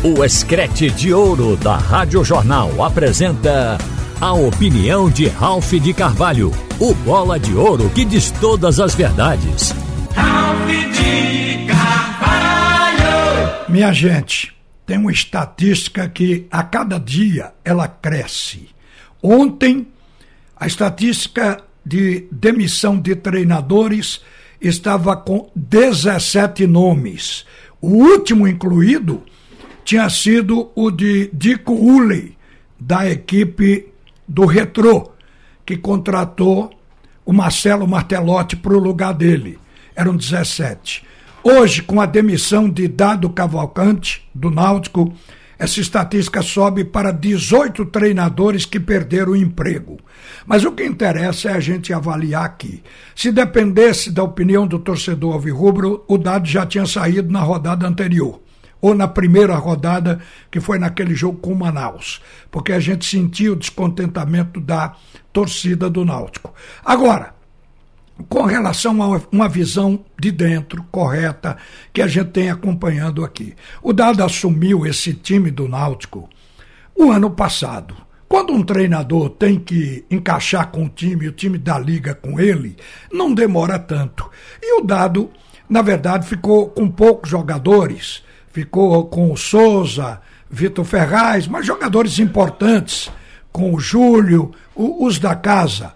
O Escrete de Ouro da Rádio Jornal apresenta a opinião de Ralph de Carvalho, o bola de ouro que diz todas as verdades. Ralph de Carvalho! Minha gente, tem uma estatística que a cada dia ela cresce. Ontem, a estatística de demissão de treinadores estava com 17 nomes. O último incluído tinha sido o de Dico Uley, da equipe do Retrô, que contratou o Marcelo Martelotti para o lugar dele. Eram 17. Hoje, com a demissão de Dado Cavalcante, do Náutico, essa estatística sobe para 18 treinadores que perderam o emprego. Mas o que interessa é a gente avaliar aqui. Se dependesse da opinião do torcedor alvirrubro, o dado já tinha saído na rodada anterior. Ou na primeira rodada, que foi naquele jogo com o Manaus. Porque a gente sentia o descontentamento da torcida do Náutico. Agora, com relação a uma visão de dentro correta que a gente tem acompanhando aqui. O Dado assumiu esse time do Náutico o ano passado. Quando um treinador tem que encaixar com o time, o time da liga com ele, não demora tanto. E o Dado, na verdade, ficou com poucos jogadores, ficou com o Souza, Vitor Ferraz, mas jogadores importantes, com o Júlio, os da casa.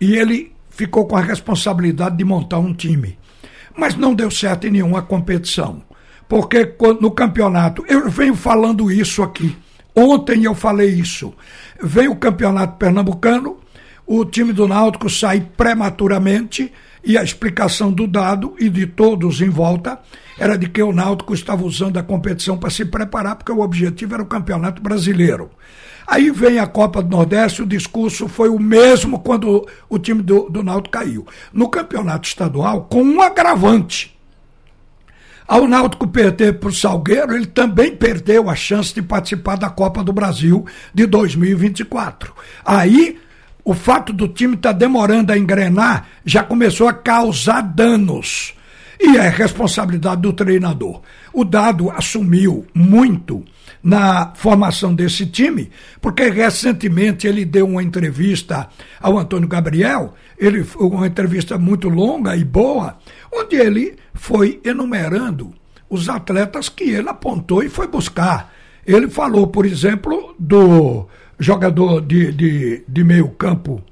E ele ficou com a responsabilidade de montar um time. Mas não deu certo em nenhuma competição. Porque no campeonato, eu venho falando isso aqui. Ontem eu falei isso. Vem o campeonato pernambucano, o time do Náutico sai prematuramente e a explicação do dado e de todos em volta era de que o Náutico estava usando a competição para se preparar, porque o objetivo era o campeonato brasileiro. Aí vem a Copa do Nordeste, o discurso foi o mesmo quando o time do, do Náutico caiu. No campeonato estadual, com um agravante. Ao Náutico perder para o Salgueiro, ele também perdeu a chance de participar da Copa do Brasil de 2024. Aí, o fato do time estar tá demorando a engrenar já começou a causar danos. E é responsabilidade do treinador. O Dado assumiu muito na formação desse time, porque recentemente ele deu uma entrevista ao Antônio Gabriel, ele uma entrevista muito longa e boa, onde ele foi enumerando os atletas que ele apontou e foi buscar. Ele falou, por exemplo, do jogador de, de, de meio campo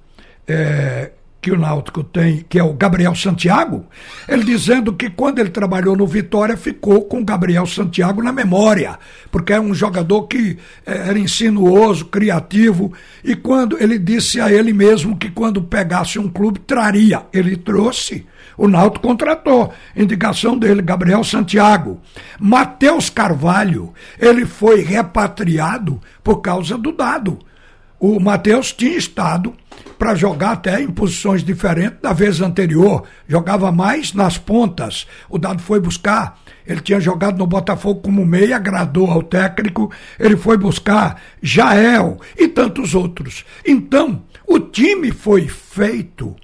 é, que o Náutico tem, que é o Gabriel Santiago, ele dizendo que quando ele trabalhou no Vitória ficou com o Gabriel Santiago na memória, porque é um jogador que é, era insinuoso, criativo, e quando ele disse a ele mesmo que quando pegasse um clube traria, ele trouxe. O Náutico contratou, indicação dele, Gabriel Santiago. Matheus Carvalho, ele foi repatriado por causa do dado. O Matheus tinha estado para jogar até em posições diferentes da vez anterior. Jogava mais nas pontas. O Dado foi buscar. Ele tinha jogado no Botafogo como meia, agradou ao técnico. Ele foi buscar Jael e tantos outros. Então, o time foi feito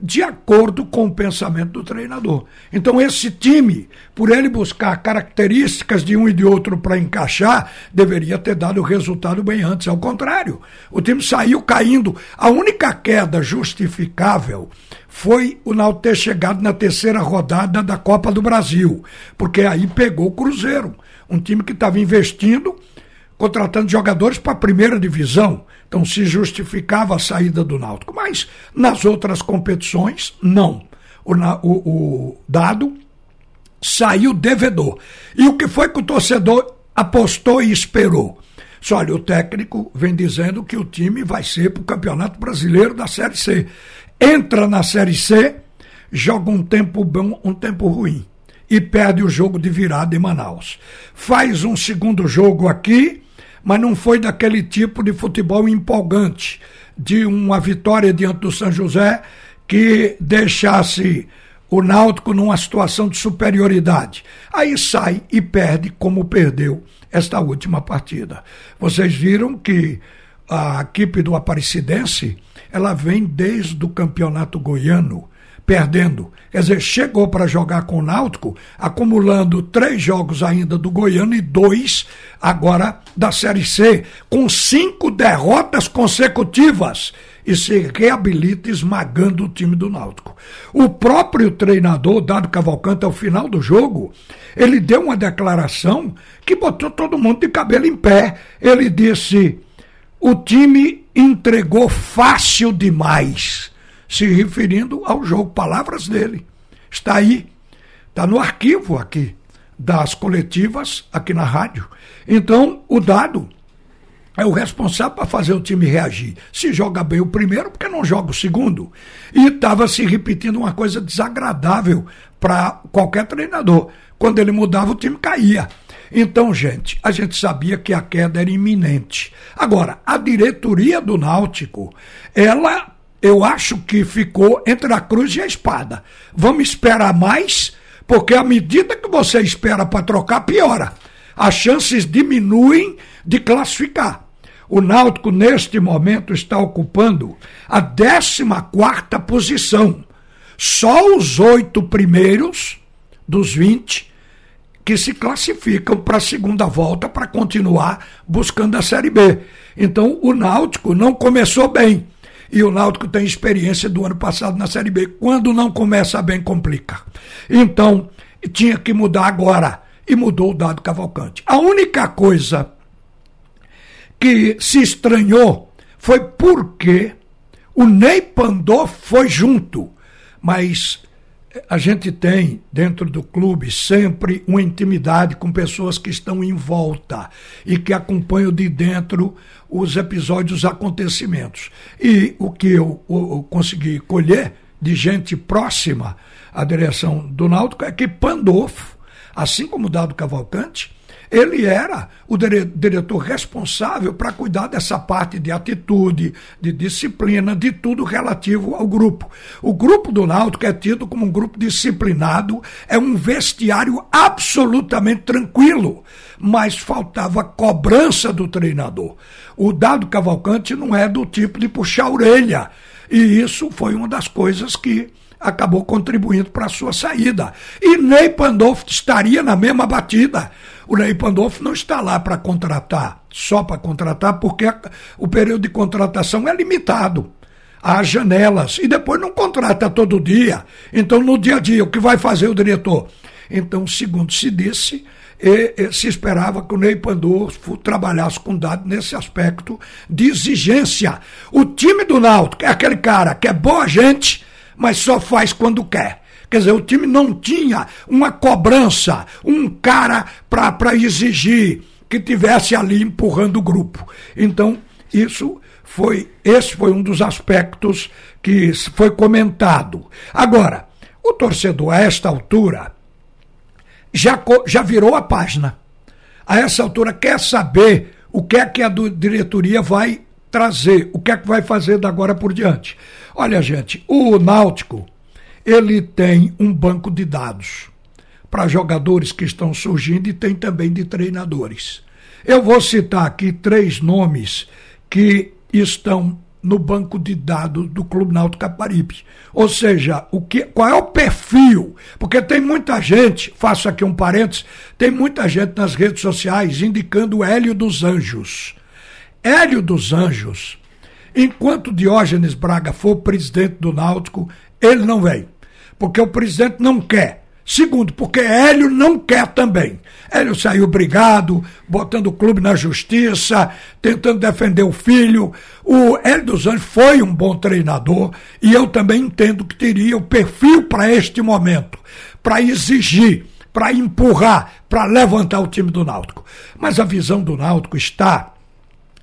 de acordo com o pensamento do treinador. Então, esse time, por ele buscar características de um e de outro para encaixar, deveria ter dado o resultado bem antes. Ao contrário, o time saiu caindo. A única queda justificável foi o Náutico ter chegado na terceira rodada da Copa do Brasil, porque aí pegou o Cruzeiro, um time que estava investindo contratando jogadores para a primeira divisão. Então se justificava a saída do Náutico. Mas nas outras competições, não. O, o, o dado saiu devedor. E o que foi que o torcedor apostou e esperou? Só, olha, o técnico vem dizendo que o time vai ser para o Campeonato Brasileiro da Série C. Entra na Série C, joga um tempo bom, um tempo ruim. E perde o jogo de virada em Manaus. Faz um segundo jogo aqui mas não foi daquele tipo de futebol empolgante, de uma vitória diante do São José que deixasse o Náutico numa situação de superioridade. Aí sai e perde como perdeu esta última partida. Vocês viram que a equipe do Aparecidense, ela vem desde o campeonato goiano perdendo. Quer dizer, chegou para jogar com o Náutico, acumulando três jogos ainda do Goiano e dois agora da Série C, com cinco derrotas consecutivas e se reabilita esmagando o time do Náutico. O próprio treinador, Dado Cavalcante, ao final do jogo, ele deu uma declaração que botou todo mundo de cabelo em pé. Ele disse: o time entregou fácil demais se referindo ao jogo, palavras dele. Está aí, está no arquivo aqui das coletivas aqui na rádio. Então, o dado é o responsável para fazer o time reagir. Se joga bem o primeiro, porque não joga o segundo? E estava se repetindo uma coisa desagradável para qualquer treinador. Quando ele mudava, o time caía. Então, gente, a gente sabia que a queda era iminente. Agora, a diretoria do Náutico, ela eu acho que ficou entre a cruz e a espada. Vamos esperar mais, porque à medida que você espera para trocar, piora. As chances diminuem de classificar. O Náutico, neste momento, está ocupando a 14 posição. Só os oito primeiros dos 20 que se classificam para a segunda volta para continuar buscando a Série B. Então, o Náutico não começou bem e o Náutico tem experiência do ano passado na Série B. Quando não começa bem, complica. Então, tinha que mudar agora. E mudou o dado Cavalcante. A única coisa que se estranhou foi porque o Ney Pandolfo foi junto. Mas a gente tem dentro do clube sempre uma intimidade com pessoas que estão em volta e que acompanham de dentro os episódios, os acontecimentos. E o que eu, eu consegui colher de gente próxima à direção do Náutico é que Pandolfo, assim como Dado Cavalcante, ele era o diretor responsável para cuidar dessa parte de atitude, de disciplina, de tudo relativo ao grupo. O grupo do Náutico é tido como um grupo disciplinado, é um vestiário absolutamente tranquilo, mas faltava cobrança do treinador. O Dado Cavalcante não é do tipo de puxar a orelha. E isso foi uma das coisas que acabou contribuindo para a sua saída. E Ney Pandolfo estaria na mesma batida. O Ney Pandolfo não está lá para contratar, só para contratar, porque o período de contratação é limitado. Há janelas. E depois não contrata todo dia. Então, no dia a dia, o que vai fazer o diretor? Então, segundo se disse, e, e, se esperava que o Ney Pandolfo trabalhasse com dado nesse aspecto de exigência. O time do Náutico é aquele cara que é boa gente, mas só faz quando quer. Quer dizer, o time não tinha uma cobrança, um cara para exigir que tivesse ali empurrando o grupo. Então, isso foi, esse foi um dos aspectos que foi comentado. Agora, o torcedor a esta altura já, já virou a página. A essa altura quer saber o que é que a diretoria vai trazer, o que é que vai fazer da agora por diante. Olha, gente, o Náutico ele tem um banco de dados para jogadores que estão surgindo e tem também de treinadores. Eu vou citar aqui três nomes que estão no banco de dados do Clube Náutico Caparibe. Ou seja, o que, qual é o perfil? Porque tem muita gente, faço aqui um parênteses, tem muita gente nas redes sociais indicando Hélio dos Anjos. Hélio dos Anjos, enquanto Diógenes Braga for presidente do Náutico, ele não vem porque o presidente não quer. Segundo, porque Hélio não quer também. Hélio saiu brigado, botando o clube na justiça, tentando defender o filho. O Hélio dos Anjos foi um bom treinador e eu também entendo que teria o perfil para este momento, para exigir, para empurrar, para levantar o time do Náutico. Mas a visão do Náutico está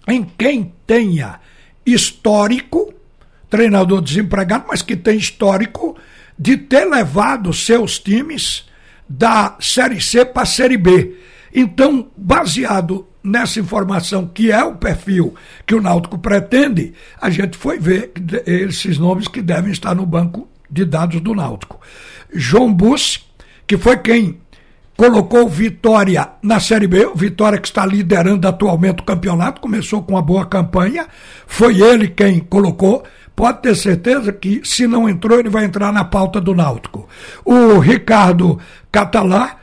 em quem tenha histórico, treinador desempregado, mas que tem histórico de ter levado seus times da Série C para a Série B. Então, baseado nessa informação, que é o perfil que o Náutico pretende, a gente foi ver esses nomes que devem estar no banco de dados do Náutico. João Bussi, que foi quem colocou Vitória na Série B, Vitória que está liderando atualmente o campeonato, começou com uma boa campanha, foi ele quem colocou pode ter certeza que, se não entrou, ele vai entrar na pauta do Náutico. O Ricardo Catalá,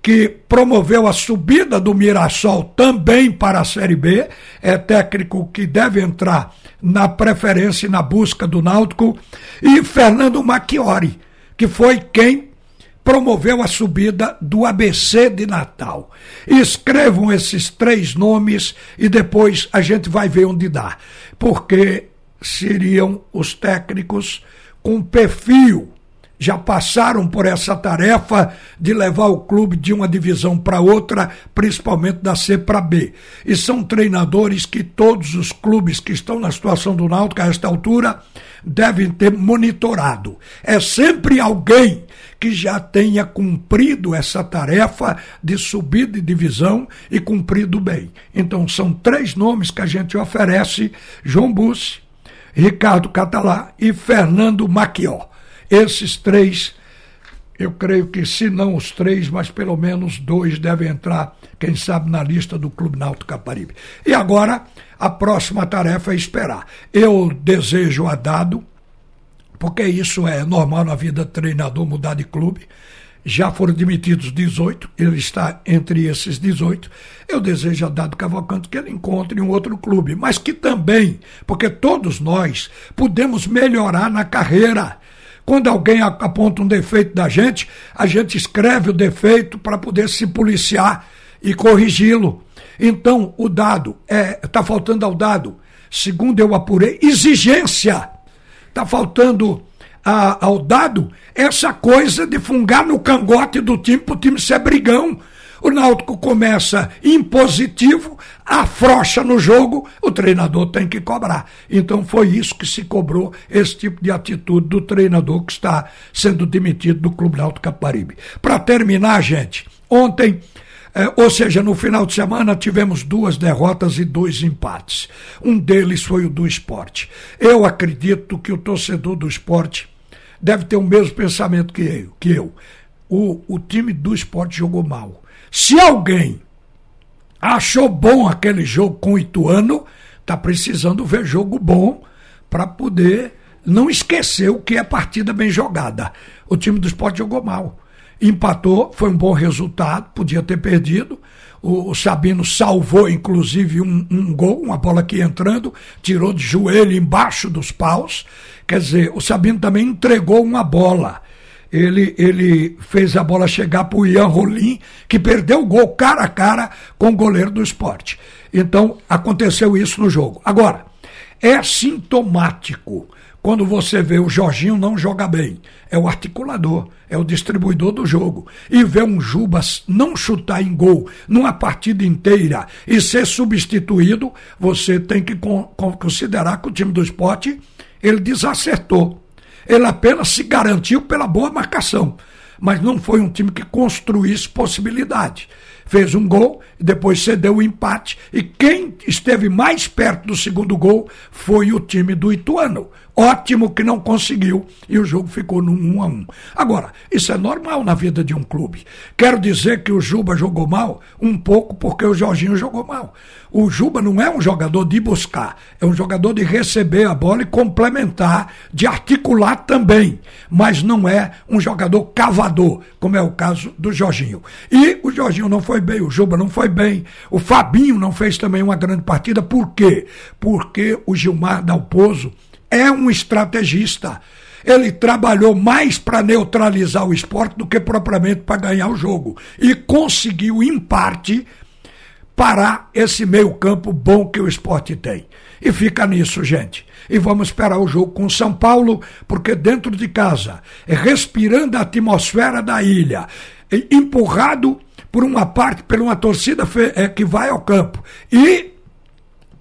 que promoveu a subida do Mirassol também para a Série B, é técnico que deve entrar na preferência e na busca do Náutico, e Fernando Macchiori, que foi quem promoveu a subida do ABC de Natal. Escrevam esses três nomes e depois a gente vai ver onde dá, porque seriam os técnicos com perfil já passaram por essa tarefa de levar o clube de uma divisão para outra, principalmente da C para B. E são treinadores que todos os clubes que estão na situação do Náutico a esta altura devem ter monitorado. É sempre alguém que já tenha cumprido essa tarefa de subir de divisão e cumprido bem. Então são três nomes que a gente oferece: João Bussi, Ricardo Catalá e Fernando Maquió. Esses três, eu creio que se não os três, mas pelo menos dois devem entrar, quem sabe, na lista do Clube Náutico Caparibe. E agora, a próxima tarefa é esperar. Eu desejo a Dado, porque isso é normal na vida do treinador mudar de clube. Já foram demitidos 18, ele está entre esses 18. Eu desejo a Dado Cavalcante que ele encontre um outro clube, mas que também, porque todos nós podemos melhorar na carreira. Quando alguém aponta um defeito da gente, a gente escreve o defeito para poder se policiar e corrigi-lo. Então, o dado, está é, tá faltando ao dado, segundo eu apurei, exigência. Está faltando a, ao dado essa coisa de fungar no cangote do time para o time ser brigão. O Náutico começa impositivo, afrocha no jogo, o treinador tem que cobrar. Então foi isso que se cobrou, esse tipo de atitude do treinador que está sendo demitido do Clube Náutico Caparibe. Para terminar, gente, ontem, eh, ou seja, no final de semana tivemos duas derrotas e dois empates. Um deles foi o do esporte. Eu acredito que o torcedor do esporte deve ter o mesmo pensamento que eu. Que eu. O, o time do esporte jogou mal se alguém achou bom aquele jogo com o Ituano, está precisando ver jogo bom para poder não esquecer o que é partida bem jogada. O time do esporte jogou mal. Empatou, foi um bom resultado, podia ter perdido. O, Sabino salvou, inclusive, um, um gol, uma bola aqui entrando, tirou de joelho embaixo dos paus. Quer dizer, o Sabino também entregou uma bola ele, ele fez a bola chegar para o Ian Rolim, que perdeu o gol cara a cara com o goleiro do esporte. Então, aconteceu isso no jogo. Agora, é sintomático quando você vê o Jorginho não joga bem. É o articulador, é o distribuidor do jogo. E vê um Jubas não chutar em gol numa partida inteira e ser substituído, você tem que considerar que o time do esporte ele desacertou. Ele apenas se garantiu pela boa marcação, mas não foi um time que construísse possibilidade. Fez um gol, depois cedeu o empate, e quem esteve mais perto do segundo gol foi o time do Ituano. Ótimo que não conseguiu e o jogo ficou no 1 a 1. Agora, isso é normal na vida de um clube. Quero dizer que o Juba jogou mal um pouco porque o Jorginho jogou mal. O Juba não é um jogador de buscar, é um jogador de receber a bola e complementar, de articular também, mas não é um jogador cavador, como é o caso do Jorginho. E o Jorginho não foi bem, o Juba não foi bem, o Fabinho não fez também uma grande partida, por quê? Porque o Gilmar Dalpozo é um estrategista. Ele trabalhou mais para neutralizar o esporte do que propriamente para ganhar o jogo. E conseguiu, em parte, parar esse meio-campo bom que o esporte tem. E fica nisso, gente. E vamos esperar o jogo com São Paulo, porque dentro de casa, respirando a atmosfera da ilha, empurrado por uma parte, por uma torcida é, que vai ao campo. E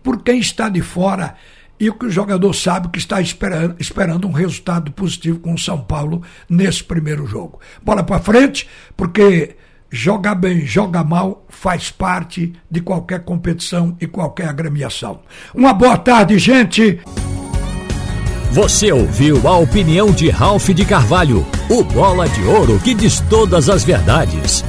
por quem está de fora e o que o jogador sabe que está esperando, esperando um resultado positivo com o São Paulo nesse primeiro jogo. Bola para frente, porque jogar bem, jogar mal faz parte de qualquer competição e qualquer agremiação. Uma boa tarde, gente. Você ouviu a opinião de Ralph de Carvalho, o bola de ouro que diz todas as verdades.